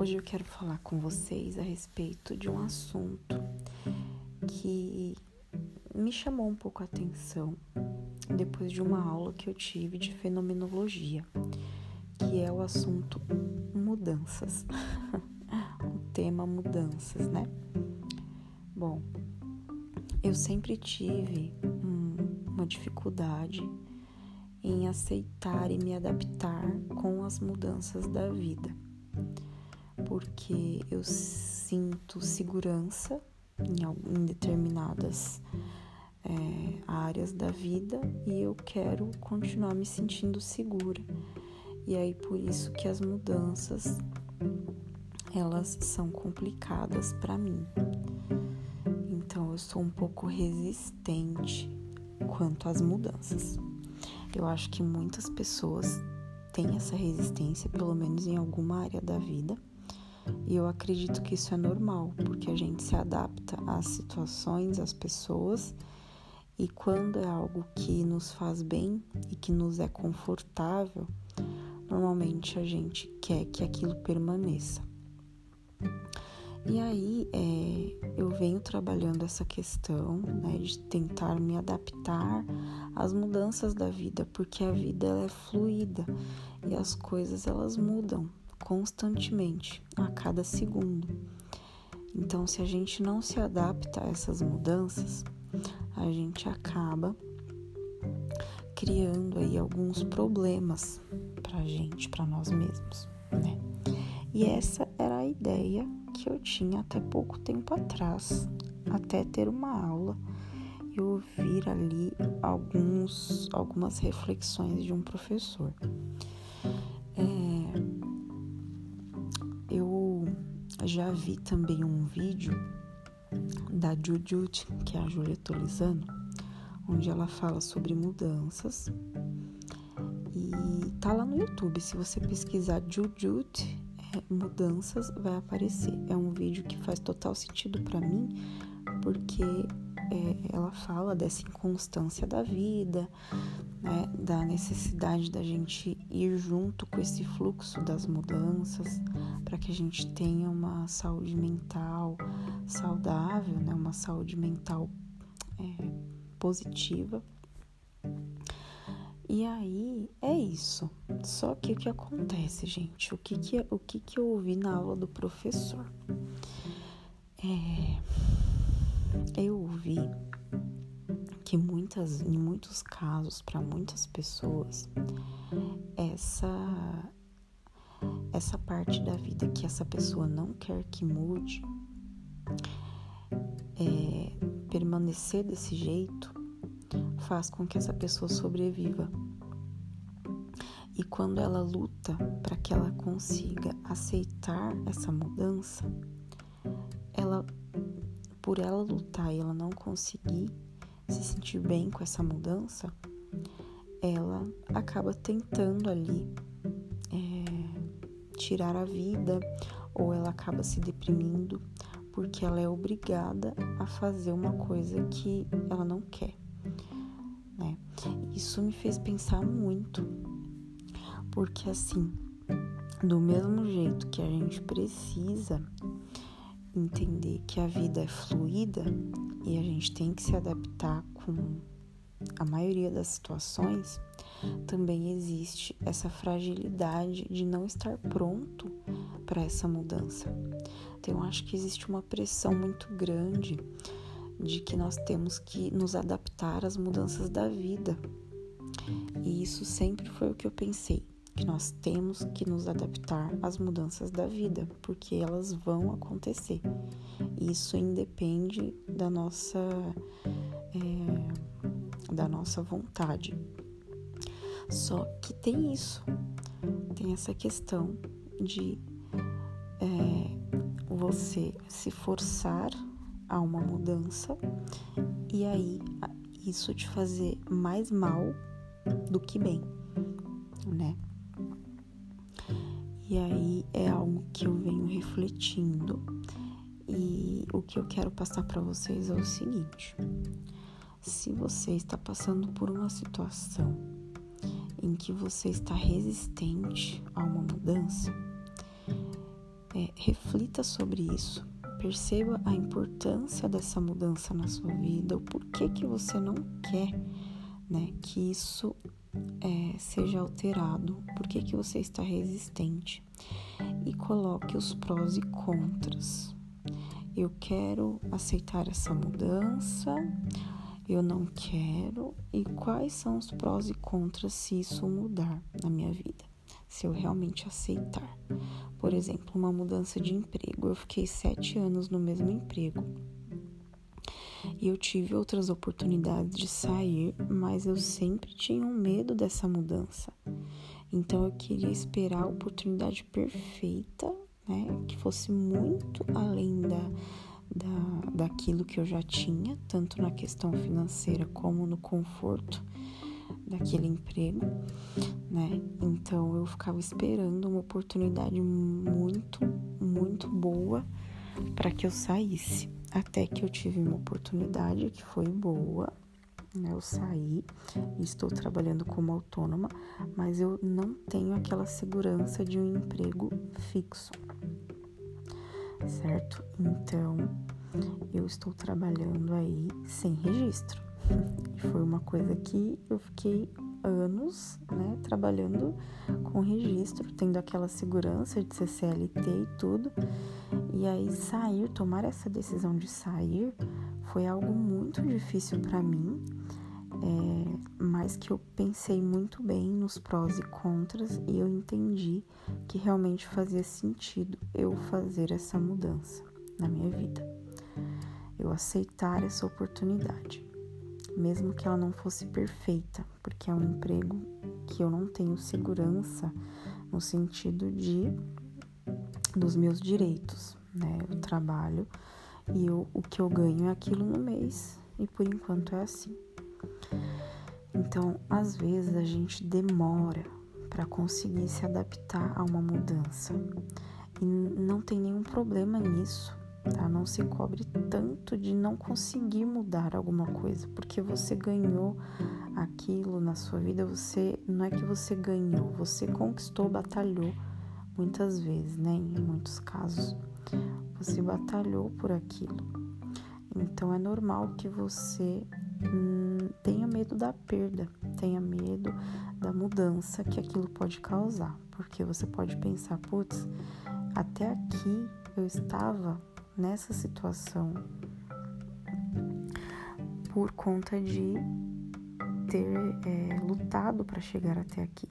Hoje eu quero falar com vocês a respeito de um assunto que me chamou um pouco a atenção depois de uma aula que eu tive de fenomenologia, que é o assunto mudanças. o tema mudanças, né? Bom, eu sempre tive um, uma dificuldade em aceitar e me adaptar com as mudanças da vida porque eu sinto segurança em, determinadas é, áreas da vida e eu quero continuar me sentindo segura. E aí por isso que as mudanças elas são complicadas para mim. Então eu sou um pouco resistente quanto às mudanças. Eu acho que muitas pessoas têm essa resistência, pelo menos em alguma área da vida. E eu acredito que isso é normal, porque a gente se adapta às situações, às pessoas, e quando é algo que nos faz bem e que nos é confortável, normalmente a gente quer que aquilo permaneça. E aí é, eu venho trabalhando essa questão né, de tentar me adaptar às mudanças da vida, porque a vida ela é fluida e as coisas elas mudam constantemente, a cada segundo. Então, se a gente não se adapta a essas mudanças, a gente acaba criando aí alguns problemas pra gente, para nós mesmos, né? E essa era a ideia que eu tinha até pouco tempo atrás, até ter uma aula e ouvir ali alguns, algumas reflexões de um professor. Já vi também um vídeo da Jujut, que é a Julia Tolizano, onde ela fala sobre mudanças. E tá lá no YouTube, se você pesquisar Jujut é, mudanças, vai aparecer. É um vídeo que faz total sentido para mim, porque é, ela fala dessa inconstância da vida, né, da necessidade da gente ir junto com esse fluxo das mudanças para que a gente tenha uma saúde mental saudável, né, uma saúde mental é, positiva. E aí é isso. Só que o que acontece, gente? O que que, o que, que eu ouvi na aula do professor? É, eu ouvi que muitas, em muitos casos, para muitas pessoas, essa essa parte da vida que essa pessoa não quer que mude, é, permanecer desse jeito faz com que essa pessoa sobreviva. E quando ela luta para que ela consiga aceitar essa mudança, ela por ela lutar e ela não conseguir se sentir bem com essa mudança, ela acaba tentando ali é, tirar a vida ou ela acaba se deprimindo porque ela é obrigada a fazer uma coisa que ela não quer. Né? Isso me fez pensar muito, porque assim, do mesmo jeito que a gente precisa entender que a vida é fluida e a gente tem que se adaptar com a maioria das situações, também existe essa fragilidade de não estar pronto para essa mudança. Então, eu acho que existe uma pressão muito grande de que nós temos que nos adaptar às mudanças da vida. E isso sempre foi o que eu pensei que nós temos que nos adaptar às mudanças da vida, porque elas vão acontecer. Isso independe da nossa é, da nossa vontade. Só que tem isso, tem essa questão de é, você se forçar a uma mudança e aí isso te fazer mais mal do que bem, né? E aí é algo que eu venho refletindo e o que eu quero passar para vocês é o seguinte: se você está passando por uma situação em que você está resistente a uma mudança, é, reflita sobre isso. Perceba a importância dessa mudança na sua vida, o porquê que você não quer né, que isso é, seja alterado, porquê que você está resistente. E coloque os prós e contras. Eu quero aceitar essa mudança, eu não quero, e quais são os prós e contras se isso mudar na minha vida, se eu realmente aceitar. Por exemplo, uma mudança de emprego. Eu fiquei sete anos no mesmo emprego. E eu tive outras oportunidades de sair, mas eu sempre tinha um medo dessa mudança. Então eu queria esperar a oportunidade perfeita né? Que fosse muito além da, da, daquilo que eu já tinha, tanto na questão financeira como no conforto daquele emprego, né? Então eu ficava esperando uma oportunidade muito, muito boa para que eu saísse. Até que eu tive uma oportunidade que foi boa, né? Eu saí e estou trabalhando como autônoma, mas eu não tenho aquela segurança de um emprego fixo, certo? Então eu estou trabalhando aí sem registro. E foi uma coisa que eu fiquei anos, né, trabalhando com registro, tendo aquela segurança de ser CLT e tudo. E aí sair, tomar essa decisão de sair foi algo muito difícil para mim, é, mas que eu pensei muito bem nos prós e contras e eu entendi que realmente fazia sentido eu fazer essa mudança na minha vida. Eu aceitar essa oportunidade, mesmo que ela não fosse perfeita, porque é um emprego que eu não tenho segurança no sentido de dos meus direitos, né? Eu trabalho e eu, o que eu ganho é aquilo no mês e por enquanto é assim. Então, às vezes a gente demora para conseguir se adaptar a uma mudança e não tem nenhum problema nisso, tá? Não se cobre tanto de não conseguir mudar alguma coisa, porque você ganhou aquilo na sua vida, você não é que você ganhou, você conquistou, batalhou muitas vezes, né? Em muitos casos. Você batalhou por aquilo. Então é normal que você hum, tenha medo da perda, tenha medo da mudança que aquilo pode causar, porque você pode pensar, putz, até aqui eu estava nessa situação por conta de ter é, lutado para chegar até aqui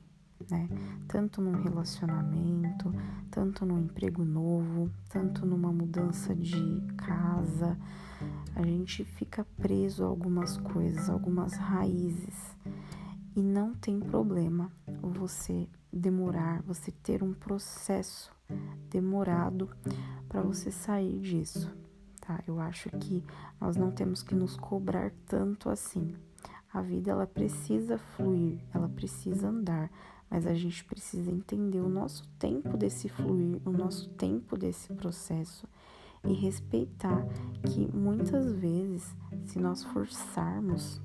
né? Tanto num relacionamento, tanto num emprego novo, tanto numa mudança de casa. A gente fica preso a algumas coisas, algumas raízes. E não tem problema você demorar, você ter um processo demorado para você sair disso, tá? Eu acho que nós não temos que nos cobrar tanto assim. A vida ela precisa fluir, ela precisa andar, mas a gente precisa entender o nosso tempo desse fluir, o nosso tempo desse processo e respeitar que muitas vezes, se nós forçarmos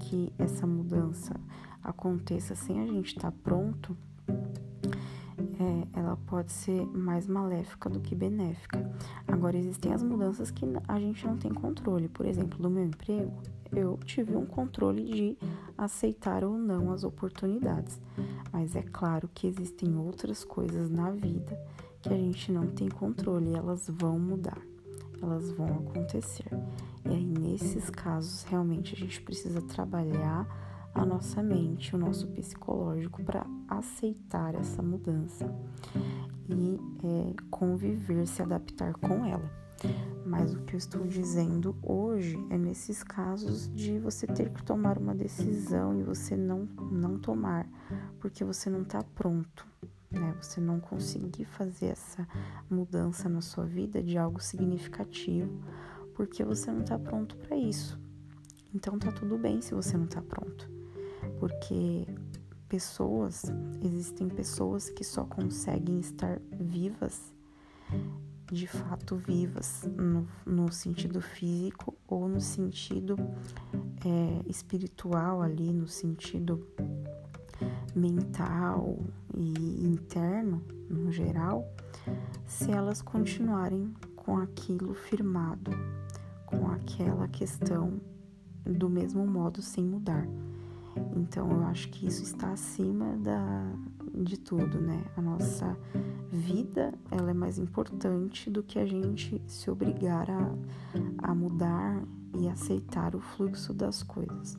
que essa mudança aconteça sem a gente estar tá pronto, é, ela pode ser mais maléfica do que benéfica. Agora, existem as mudanças que a gente não tem controle. Por exemplo, do meu emprego, eu tive um controle de aceitar ou não as oportunidades. Mas é claro que existem outras coisas na vida que a gente não tem controle elas vão mudar, elas vão acontecer. E aí, nesses casos, realmente a gente precisa trabalhar a nossa mente, o nosso psicológico para aceitar essa mudança e é, conviver, se adaptar com ela. Mas o que eu estou dizendo hoje é nesses casos de você ter que tomar uma decisão e você não, não tomar, porque você não está pronto, né? Você não conseguir fazer essa mudança na sua vida de algo significativo, porque você não está pronto para isso. Então tá tudo bem se você não está pronto, porque pessoas, existem pessoas que só conseguem estar vivas de fato vivas no, no sentido físico ou no sentido é, espiritual ali, no sentido mental e interno, no geral, se elas continuarem com aquilo firmado, com aquela questão do mesmo modo sem mudar. Então eu acho que isso está acima da, de tudo, né? A nossa vida ela é mais importante do que a gente se obrigar a, a mudar e aceitar o fluxo das coisas.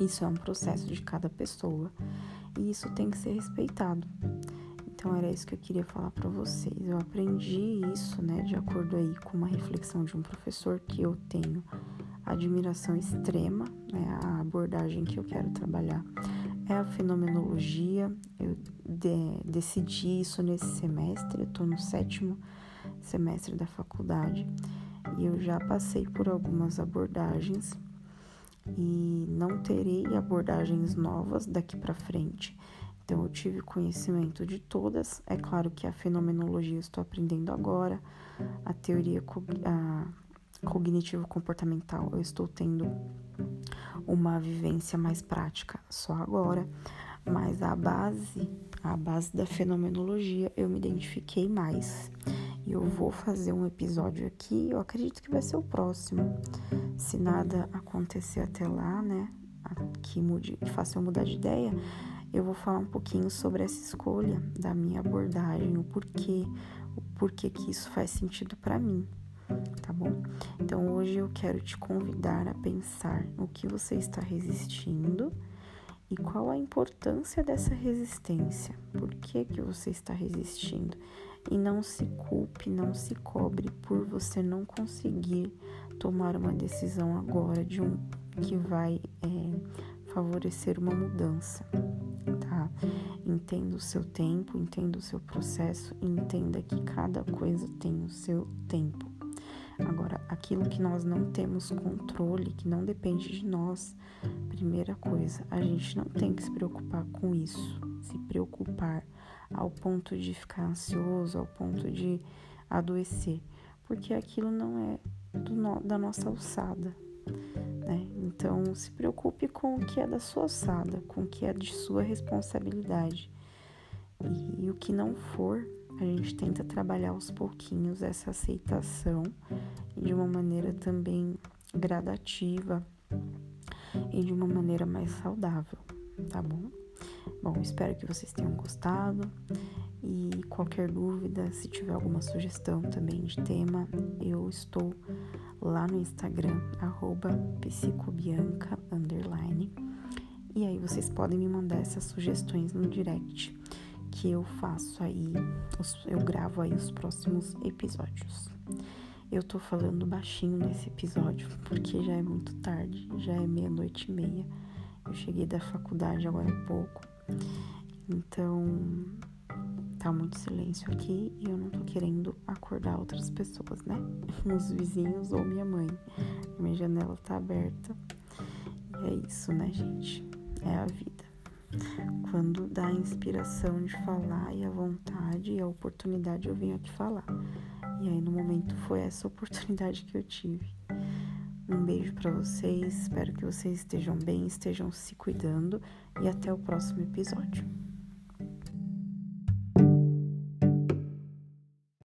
Isso é um processo de cada pessoa e isso tem que ser respeitado. Então era isso que eu queria falar para vocês. Eu aprendi isso, né, de acordo aí com uma reflexão de um professor que eu tenho admiração extrema, né, a abordagem que eu quero trabalhar é a fenomenologia. Eu de, decidi isso nesse semestre, eu tô no sétimo semestre da faculdade e eu já passei por algumas abordagens e não terei abordagens novas daqui para frente. Então eu tive conhecimento de todas. É claro que a fenomenologia eu estou aprendendo agora, a teoria a cognitivo comportamental eu estou tendo uma vivência mais prática só agora, mas a base, a base da fenomenologia eu me identifiquei mais. Eu vou fazer um episódio aqui, eu acredito que vai ser o próximo. Se nada acontecer até lá, né? Que mude, que faça eu mudar de ideia, eu vou falar um pouquinho sobre essa escolha da minha abordagem, o porquê, o porquê que isso faz sentido para mim, tá bom? Então hoje eu quero te convidar a pensar no que você está resistindo e qual a importância dessa resistência. Por que que você está resistindo? E não se culpe, não se cobre por você não conseguir tomar uma decisão agora de um que vai é, favorecer uma mudança, tá? Entenda o seu tempo, entenda o seu processo, entenda que cada coisa tem o seu tempo. Agora, aquilo que nós não temos controle, que não depende de nós, primeira coisa, a gente não tem que se preocupar com isso, se preocupar ao ponto de ficar ansioso, ao ponto de adoecer, porque aquilo não é no, da nossa alçada. Né? Então, se preocupe com o que é da sua alçada, com o que é de sua responsabilidade. E, e o que não for, a gente tenta trabalhar aos pouquinhos essa aceitação de uma maneira também gradativa e de uma maneira mais saudável, tá bom? Bom, espero que vocês tenham gostado e qualquer dúvida, se tiver alguma sugestão também de tema, eu estou lá no Instagram, psicobianca, underline, e aí vocês podem me mandar essas sugestões no direct que eu faço aí, eu gravo aí os próximos episódios. Eu tô falando baixinho nesse episódio porque já é muito tarde, já é meia-noite e meia. Eu cheguei da faculdade agora há pouco, então tá muito silêncio aqui e eu não tô querendo acordar outras pessoas, né? Os vizinhos ou minha mãe. Minha janela tá aberta. E é isso, né, gente? É a vida quando dá a inspiração de falar e a vontade e a oportunidade, eu venho aqui falar. E aí no momento foi essa oportunidade que eu tive. Um beijo para vocês, espero que vocês estejam bem, estejam se cuidando e até o próximo episódio.